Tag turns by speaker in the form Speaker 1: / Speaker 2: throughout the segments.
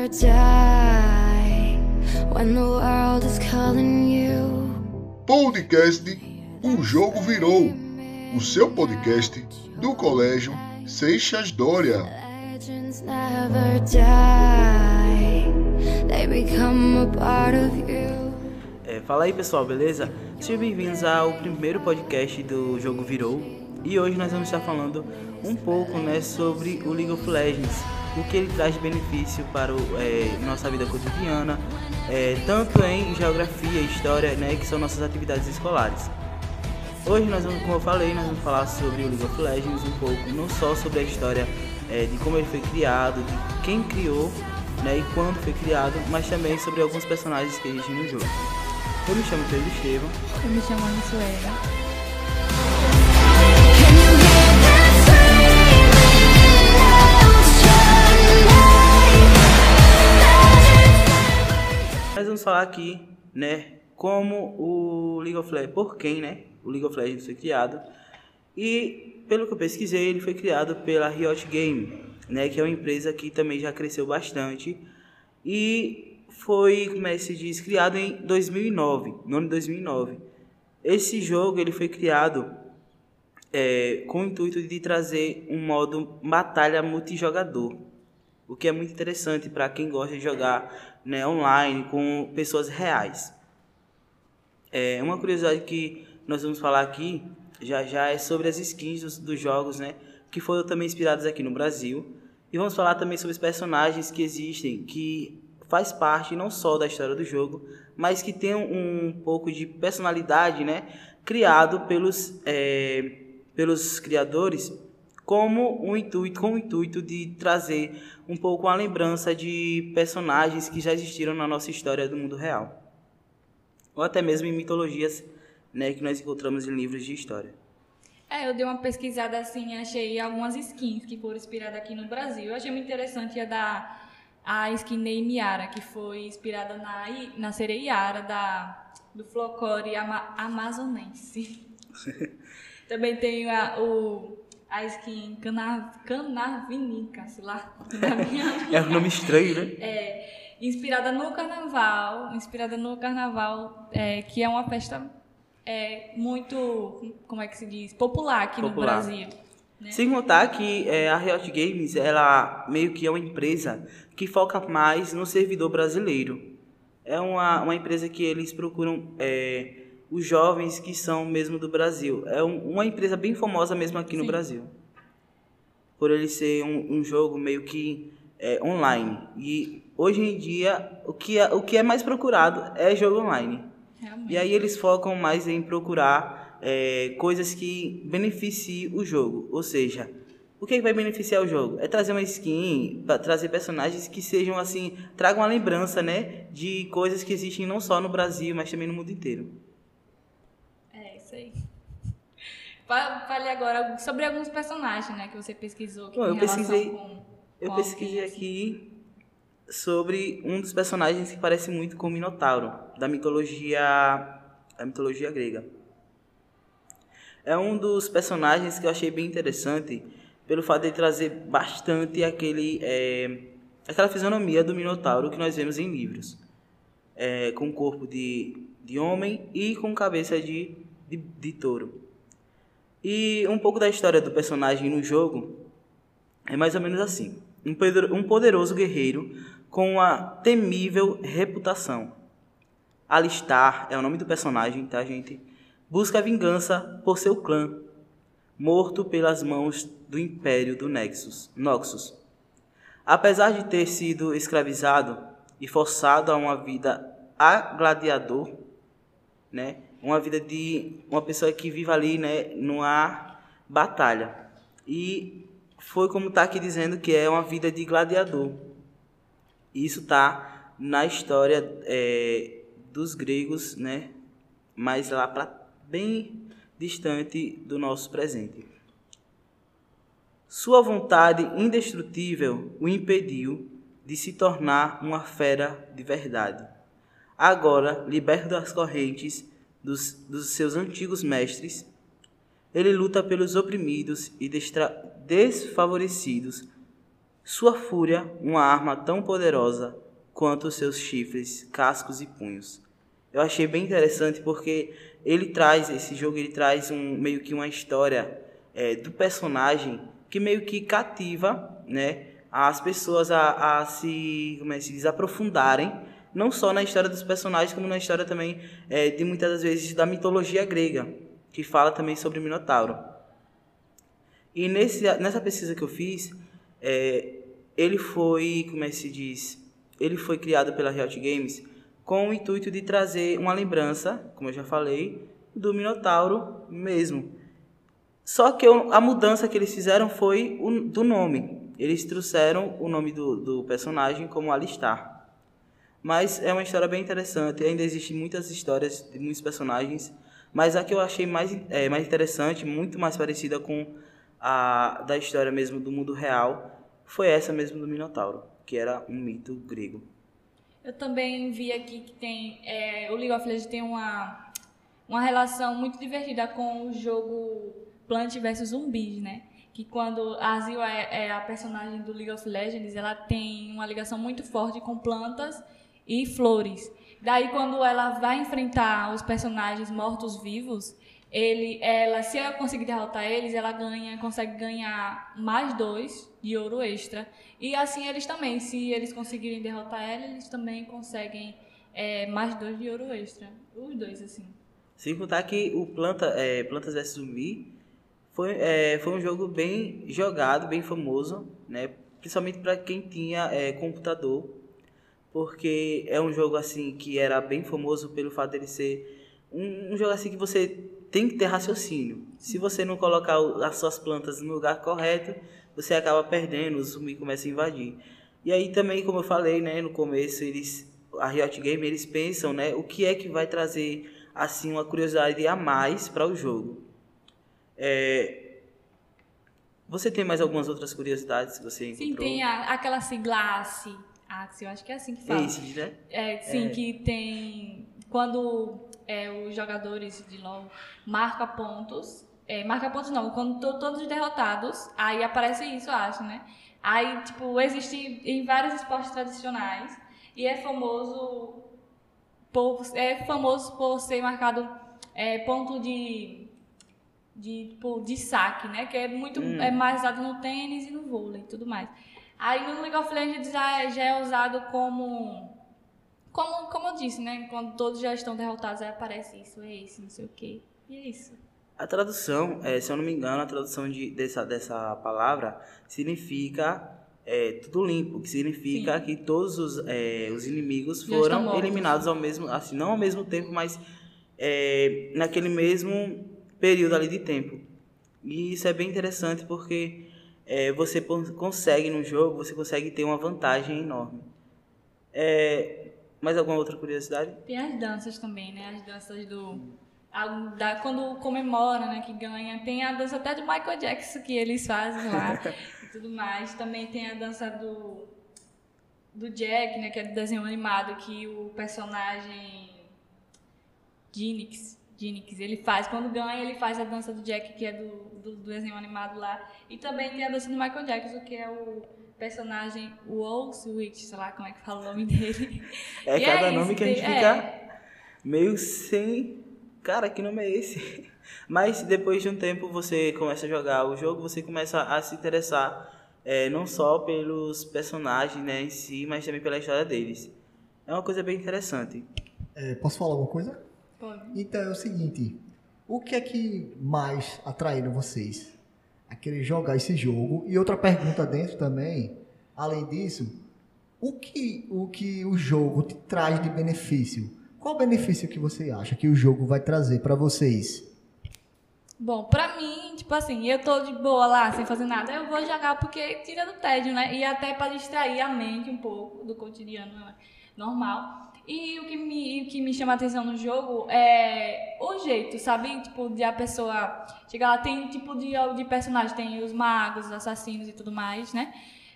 Speaker 1: never die when the world is calling you.
Speaker 2: Podcast O Jogo Virou, o seu podcast do Colégio Seixas Dória.
Speaker 1: Legends never die, they become a part of you.
Speaker 3: É, fala aí pessoal, beleza? Sejam bem-vindos ao primeiro podcast do Jogo Virou e hoje nós vamos estar falando um pouco né, sobre o League of Legends, o que ele traz de benefício para o, é, nossa vida cotidiana, é, tanto em geografia, história, né, que são nossas atividades escolares. Hoje nós vamos, como eu falei, nós vamos falar sobre o League of Legends um pouco, não só sobre a história é, de como ele foi criado, de quem criou né, e quando foi criado, mas também sobre alguns personagens que existem no jogo. Eu me chamo Pedro Estevam.
Speaker 4: Eu me chamo Ana.
Speaker 3: Nós vamos falar aqui, né, como o League of Legends, por quem, né, o League of Legends foi criado. E pelo que eu pesquisei, ele foi criado pela Riot Game, né, que é uma empresa que também já cresceu bastante e foi, como é que se diz, criado em 2009, no ano de 2009. Esse jogo ele foi criado é, com o intuito de trazer um modo batalha multijogador, o que é muito interessante para quem gosta de jogar né, online com pessoas reais. É, uma curiosidade que nós vamos falar aqui já já é sobre as skins dos, dos jogos, né, que foram também inspiradas aqui no Brasil. E vamos falar também sobre os personagens que existem, que faz parte não só da história do jogo, mas que tem um pouco de personalidade, né, criado pelos é, pelos criadores como um intuito, com o intuito de trazer um pouco a lembrança de personagens que já existiram na nossa história do mundo real. Ou até mesmo em mitologias né, que nós encontramos em livros de história.
Speaker 4: É, eu dei uma pesquisada assim, achei algumas skins que foram inspiradas aqui no Brasil. Eu achei muito interessante a da a skin Name Yara, que foi inspirada na, na sereia Yara da, do folclore ama, amazonense. Também tem a, o, a skin cana, Canarvinica, sei lá.
Speaker 3: É um nome estranho, né?
Speaker 4: É, inspirada no carnaval, inspirada no carnaval, é, que é uma festa é, muito, como é que se diz, popular aqui
Speaker 3: Popular.
Speaker 4: no Brasil. né?
Speaker 3: Sem contar que é, a Riot Games, ela meio que é uma empresa que foca mais no servidor brasileiro. É uma, uma empresa que eles procuram é, os jovens que são mesmo do Brasil. É um- uma empresa bem famosa mesmo aqui no
Speaker 4: Sim.
Speaker 3: Brasil. Por ele ser um, um jogo meio que é, online. E hoje em dia, o que, é, o que é mais procurado é jogo online.
Speaker 4: Realmente.
Speaker 3: E aí eles focam mais em procurar é, coisas que beneficiem o jogo. Ou seja, o que, que vai beneficiar o jogo? É trazer uma skin, trazer personagens que sejam assim, tragam uma lembrança, né? De coisas que existem não só no Brasil, mas também no mundo inteiro.
Speaker 4: Fa- Fale agora sobre alguns personagens, né, que você pesquisou. Que
Speaker 3: Bom, eu pesquisei-
Speaker 4: com-
Speaker 3: Eu
Speaker 4: com
Speaker 3: pesquisei
Speaker 4: alguém, assim.
Speaker 3: aqui sobre um dos personagens que parece muito com o Minotauro, da mitologia, da mitologia grega. É um dos personagens que eu achei bem interessante pelo fato de trazer bastante aquele, é, aquela fisionomia do Minotauro que nós vemos em livros. É, com corpo de, de homem e com cabeça de, de, de touro. E um pouco da história do personagem no jogo é mais ou menos assim: um, poder- poderoso guerreiro com uma temível reputação. Alistar é o nome do personagem, tá, gente? Busca vingança por seu clã, morto pelas mãos do Império do Nexus, Noxus. Apesar de ter sido escravizado e forçado a uma vida a gladiador, né? Uma vida de uma pessoa que vive ali, né, numa batalha. E foi como está aqui dizendo que é uma vida de gladiador. Isso tá na história é, dos gregos, né? Mas lá para bem distante do nosso presente. Sua vontade indestrutível o impediu de se tornar uma fera de verdade. Agora, liberto das correntes dos, dos seus antigos mestres, ele luta pelos oprimidos e desfavorecidos Sua fúria, uma arma tão poderosa quanto os seus chifres, cascos e punhos. Eu achei bem interessante porque ele traz, esse jogo ele traz um, meio que uma história é, do personagem que meio que cativa, né, as pessoas a, a se, como é, se desaprofundarem, não só na história dos personagens, como na história também é, de muitas das vezes da mitologia grega, que fala também sobre o Minotauro. E nesse, nessa pesquisa que eu fiz, é, ele foi, como é que se diz, ele foi criado pela Riot Games com o intuito de trazer uma lembrança, como eu já falei, do Minotauro mesmo. Só que a mudança que eles fizeram foi o, do nome. Eles trouxeram o nome do, do personagem como Alistar. Mas é uma história bem interessante. Ainda existem muitas histórias de muitos personagens. Mas a que eu achei mais, é, mais interessante, muito mais parecida com a da história mesmo do mundo real, foi essa mesmo do Minotauro, que era um mito grego.
Speaker 4: Eu também vi aqui que tem. É, o League of Legends tem uma, uma relação muito divertida com o jogo Plant vs Zumbis, né? Que quando a Azil é, é a personagem do League of Legends, ela tem uma ligação muito forte com plantas e flores. Daí quando ela vai enfrentar os personagens mortos-vivos, ele, ela, se ela conseguir derrotar eles, ela ganha, consegue ganhar mais dois de ouro extra. E assim eles também, se eles conseguirem derrotar ela, eles também conseguem é, mais dois de ouro extra. Os dois, assim.
Speaker 3: Sem contar que o Planta, é, Plantas vs Zumbi foi, é, foi um jogo bem jogado, bem famoso, né? principalmente para quem tinha é, computador, porque é um jogo assim que era bem famoso pelo fato dele ser um, um jogo assim que você tem que ter raciocínio. Se você não colocar as suas plantas no lugar correto, você acaba perdendo, o zumbi começa a invadir. E aí também, como eu falei, né, no começo, eles a Riot Game, eles pensam, né, o que é que vai trazer assim uma curiosidade a mais para o jogo. É... Você tem mais algumas outras curiosidades que você encontrou?
Speaker 4: Sim, tem a, aquela sigla ACE, eu acho que é assim que fala.
Speaker 3: Ace, né?
Speaker 4: É, sim,
Speaker 3: É.
Speaker 4: que tem quando é, os jogadores de LoL marcam pontos, é, marca pontos não, quando to- todos derrotados, aí aparece isso, eu acho, né? Aí, tipo, existe em vários esportes tradicionais e é famoso por, é famoso por ser marcado é, ponto de de, tipo, de saque, né? Que é muito
Speaker 3: Hum.
Speaker 4: é mais usado no tênis e no vôlei e tudo mais. Aí no League of Legends já, é- já é usado como como, como eu disse, né? Quando todos já estão derrotados, aí aparece isso, é isso, não sei o quê. E é isso.
Speaker 3: A tradução, é, se eu não me engano, a tradução de, dessa, dessa palavra significa é, tudo limpo, que significa
Speaker 4: Sim.
Speaker 3: que todos os, é, os inimigos foram eliminados ao mesmo, assim, não ao mesmo tempo, mas é, naquele mesmo período ali de tempo. E isso é bem interessante porque é, você consegue no jogo, você consegue ter uma vantagem enorme. É, mais alguma outra curiosidade?
Speaker 4: Tem as danças também, né? As danças do. a- da- quando comemora, né? Que ganha. Tem a dança até do Michael Jackson que eles fazem lá e tudo mais. Também tem a dança do. Do Jack, né? Que é do desenho animado, que o personagem. Ginix. Ginix, ele faz. Quando ganha, ele faz a dança do Jack, que é do, do, do desenho animado lá. E também tem a dança do Michael Jackson, que é o personagem Will Switch, sei lá como é que fala o nome dele.
Speaker 3: É
Speaker 4: E
Speaker 3: cada
Speaker 4: é
Speaker 3: nome
Speaker 4: isso,
Speaker 3: que a gente
Speaker 4: tem-
Speaker 3: fica
Speaker 4: é.
Speaker 3: meio sem. Cara, que nome é esse? Mas depois de um tempo você começa a jogar o jogo, você começa a se interessar é, não só pelos personagens né, em si, mas também pela história deles. É uma coisa bem interessante.
Speaker 5: É, posso falar alguma coisa? Então é o seguinte, o que é que mais atraíram vocês a querer jogar esse jogo? E outra pergunta dentro também, além disso, o que o, que o jogo te traz de benefício? Qual benefício que você acha que o jogo vai trazer para vocês?
Speaker 4: Bom, pra mim, tipo assim, eu tô de boa lá, sem fazer nada, eu vou jogar porque tira do tédio, né? E até pra distrair a mente um pouco do cotidiano normal. E o que me, o que me chama a atenção no jogo é o jeito, sabe? Tipo, de a pessoa chegar lá, tem tipo de, de personagem, tem os magos, os assassinos e tudo mais, né?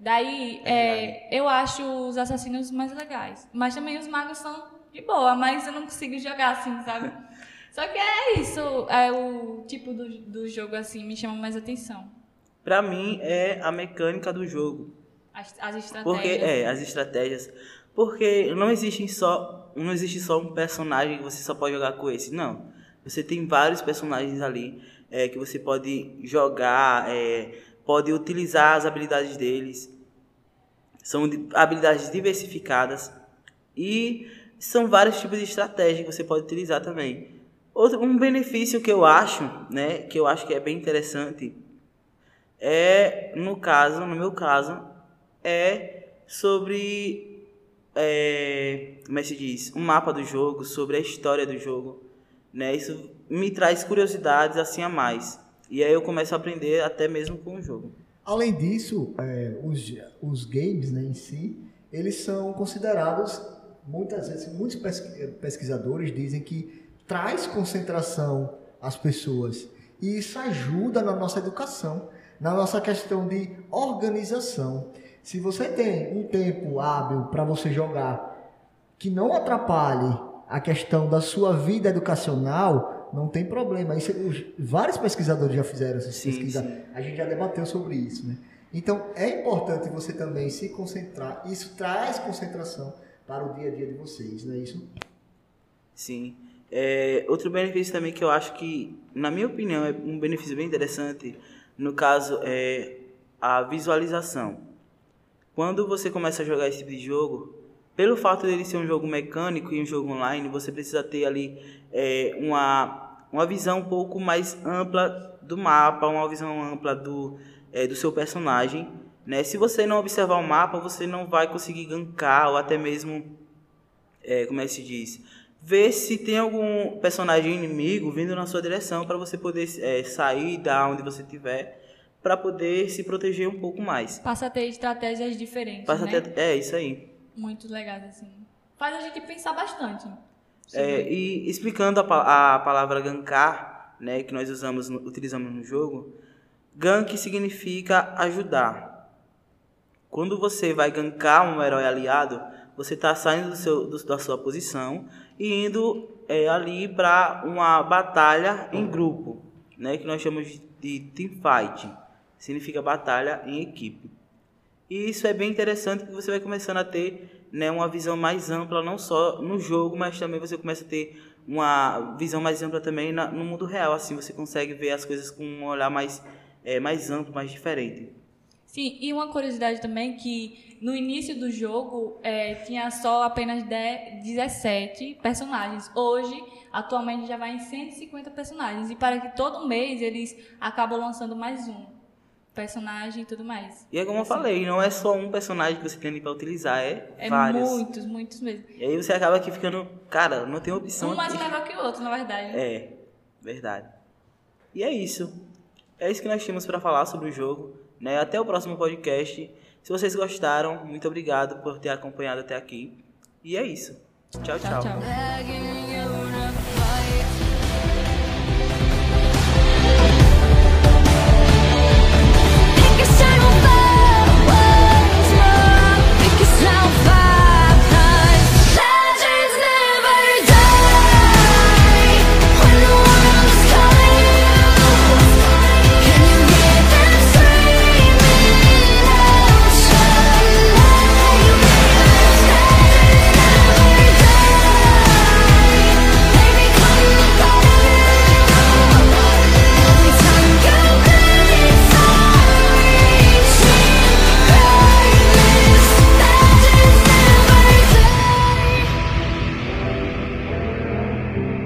Speaker 4: Daí, é, eu acho os assassinos mais legais. Mas também os magos são de boa, mas eu não consigo jogar assim, sabe? Só que é isso, é o tipo do, do jogo assim, me chama mais atenção.
Speaker 3: Pra mim é a mecânica do jogo.
Speaker 4: As, as estratégias.
Speaker 3: Porque, é, as estratégias. Porque não existe só, não existe só um personagem que você só pode jogar com esse. Não. Você tem vários personagens ali é, que você pode jogar, é, pode utilizar as habilidades deles. São de- habilidades diversificadas. E são vários tipos de estratégia que você pode utilizar também. Outro, um benefício que eu acho, né, que eu acho que é bem interessante, é, no caso, no meu caso, é sobre, é, como é que se diz, um mapa do jogo, sobre a história do jogo, né, isso me traz curiosidades assim a mais, e aí eu começo a aprender até mesmo com o jogo.
Speaker 5: Além disso, é, os, os games né, em si, eles são considerados, muitas vezes, muitos pesqui- pesquisadores dizem que traz concentração às pessoas. E isso ajuda na nossa educação, na nossa questão de organização. Se você tem um tempo hábil para você jogar que não atrapalhe a questão da sua vida educacional, não tem problema. Isso, os- vários pesquisadores já fizeram essas
Speaker 3: Sim,
Speaker 5: pesquisas.
Speaker 3: sim.
Speaker 5: A gente já debateu sobre isso, né? Então, é importante você também se concentrar. Isso traz concentração para o dia a dia de vocês, não é isso?
Speaker 3: Sim. É, outro benefício também que eu acho que, na minha opinião, é um benefício bem interessante, no caso, é a visualização. Quando você começa a jogar esse tipo de jogo, pelo fato dele ser um jogo mecânico e um jogo online, você precisa ter ali é, uma, uma visão um pouco mais ampla do mapa, uma visão ampla do, é, do seu personagem. Né? Se você não observar o mapa, você não vai conseguir gankar ou até mesmo é, como é que se diz? Ver se tem algum personagem inimigo vindo na sua direção para você poder é, sair da onde você estiver para poder se proteger um pouco mais.
Speaker 4: Passa a ter estratégias diferentes,
Speaker 3: Passa
Speaker 4: né?
Speaker 3: até, é isso aí.
Speaker 4: Muito legais, assim. Faz a gente pensar bastante.
Speaker 3: É, e explicando a, a palavra gankar, né, que nós usamos, utilizamos no jogo, gank significa ajudar. Quando você vai gankar um herói aliado, você está saindo do seu, do- da sua posição e indo é, ali para uma batalha em grupo, né, que nós chamamos de, de team fight. Significa batalha em equipe. E isso é bem interessante porque você vai começando a ter né, uma visão mais ampla, não só no jogo, mas também você começa a ter uma visão mais ampla também na- no mundo real. Assim você consegue ver as coisas com um olhar mais, é, mais amplo, mais diferente.
Speaker 4: Sim, e uma curiosidade também que no início do jogo é, tinha só apenas 10, 17 personagens. Hoje, atualmente, já vai em 150 personagens. E para que todo mês eles acabam lançando mais um personagem e tudo mais.
Speaker 3: E é como eu
Speaker 4: Assim,
Speaker 3: falei, não é só um personagem que você tem ali pra utilizar, é,
Speaker 4: É
Speaker 3: vários.
Speaker 4: muitos, muitos mesmo.
Speaker 3: E aí você acaba aqui ficando, cara, não tem opção
Speaker 4: Um mais
Speaker 3: aqui.
Speaker 4: legal que o outro, na verdade.
Speaker 3: É, verdade. E é isso. É isso que nós tínhamos para falar sobre o jogo. Né? Até o próximo podcast. Se vocês gostaram, muito obrigado por ter acompanhado até aqui. E é isso. Tchau, tchau.
Speaker 4: Tchau, tchau.